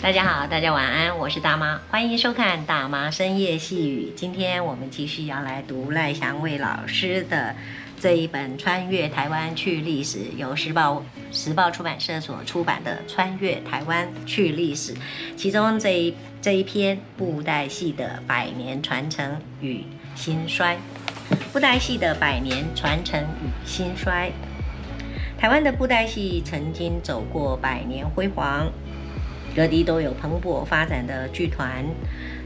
大家好，大家晚安，我是大妈，欢迎收看大妈深夜细语。今天我们继续要来读赖祥伟老师的这一本《穿越台湾去历史》，由时报时报出版社所出版的《穿越台湾去历史》，其中这一这一篇布袋戏的百年传承与兴衰，布袋戏的百年传承与兴衰。台湾的布袋戏曾经走过百年辉煌。各地都有蓬勃发展的剧团，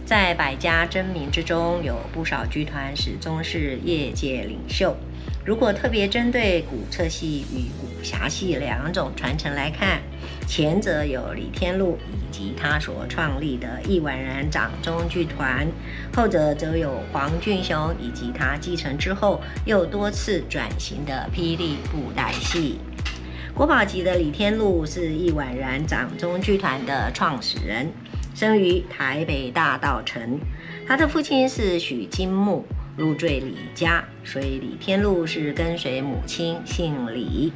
在百家争鸣之中，有不少剧团始终是业界领袖。如果特别针对古册戏与武侠戏两种传承来看，前者有李天禄以及他所创立的易婉然掌中剧团，后者则有黄俊雄以及他继承之后又多次转型的霹雳布袋戏。国宝级的李天禄是易婉然掌中剧团的创始人，生于台北大道城。他的父亲是许金木，入赘李家，所以李天禄是跟随母亲姓李。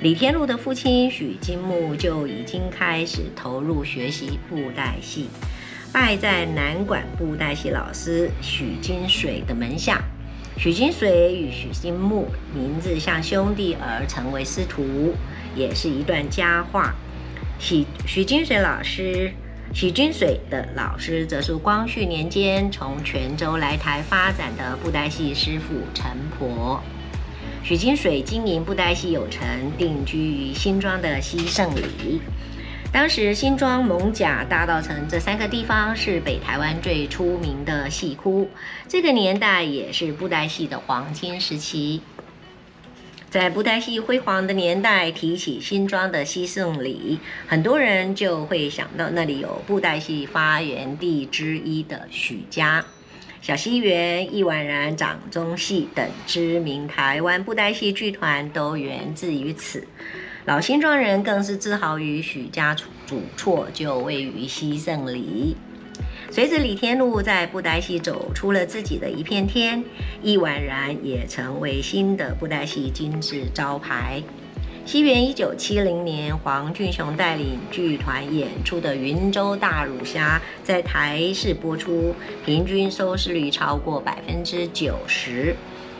李天禄的父亲许金木就已经开始投入学习布袋戏，拜在南管布袋戏老师许金水的门下。许金水与许金木名字像兄弟而成为师徒，也是一段佳话。许许金水老师，许金水的老师则是光绪年间从泉州来台发展的布袋戏师傅陈婆。许金水经营布袋戏有成，定居于新庄的西胜里。当时新庄、艋舺、大道城这三个地方是北台湾最出名的戏窟，这个年代也是布袋戏的黄金时期。在布袋戏辉煌的年代，提起新庄的西胜里，很多人就会想到那里有布袋戏发源地之一的许家、小西园、易婉然掌中戏等知名台湾布袋戏剧团都源自于此。老新庄人更是自豪于许家主厝就位于西胜里。随着李天禄在布袋戏走出了自己的一片天，易婉然也成为新的布袋戏金字招牌。西元一九七零年，黄俊雄带领剧团演出的《云州大儒侠》在台视播出，平均收视率超过百分之九十。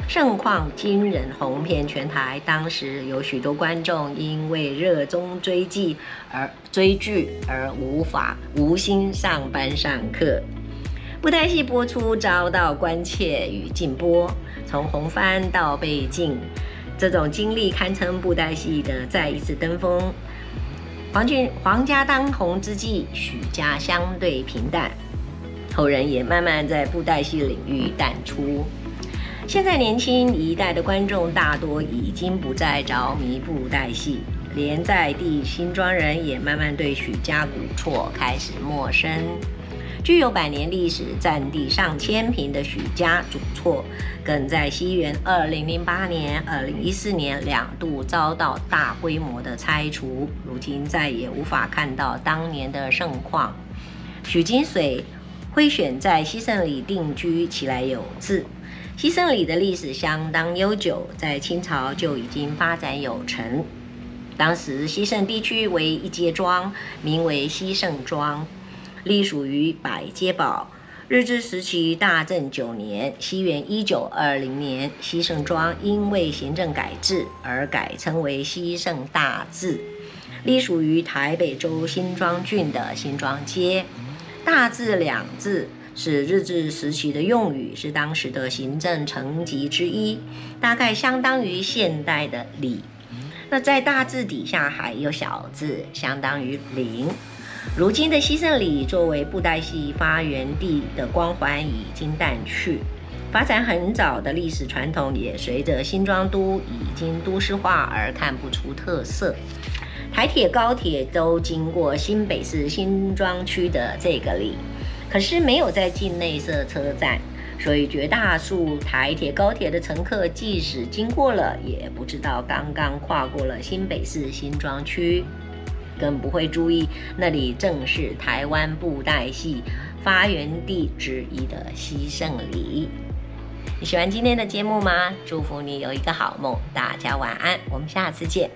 盛况惊人，红遍全台。当时有许多观众因为热衷追剧而追剧而无法无心上班上课。布袋戏播出遭到关切与禁播，从红番到被禁，这种经历堪称布袋戏的再一次登峰。黄俊黄家当红之际，许家相对平淡，后人也慢慢在布袋戏领域淡出。现在年轻一代的观众大多已经不再着迷布袋戏，连在地新庄人也慢慢对许家古厝开始陌生。具有百年历史、占地上千坪的许家主厝，更在西元二零零八年、二零一四年两度遭到大规模的拆除，如今再也无法看到当年的盛况。许金水会选在西胜里定居，起来有自。西胜里的历史相当悠久，在清朝就已经发展有成。当时西胜地区为一街庄，名为西胜庄，隶属于百街堡。日治时期大正九年（西元一九二零年），西胜庄因为行政改制而改称为西胜大治，隶属于台北州新庄郡的新庄街。大治两字。是日治时期的用语，是当时的行政层级之一，大概相当于现代的里。那在大字底下还有小字，相当于零。如今的西圣里作为布袋戏发源地的光环已经淡去，发展很早的历史传统也随着新庄都已经都市化而看不出特色。台铁、高铁都经过新北市新庄区的这个里。可是没有在境内设车站，所以绝大数台铁、高铁的乘客，即使经过了，也不知道刚刚跨过了新北市新庄区，更不会注意那里正是台湾布袋戏发源地之一的西圣里。你喜欢今天的节目吗？祝福你有一个好梦，大家晚安，我们下次见。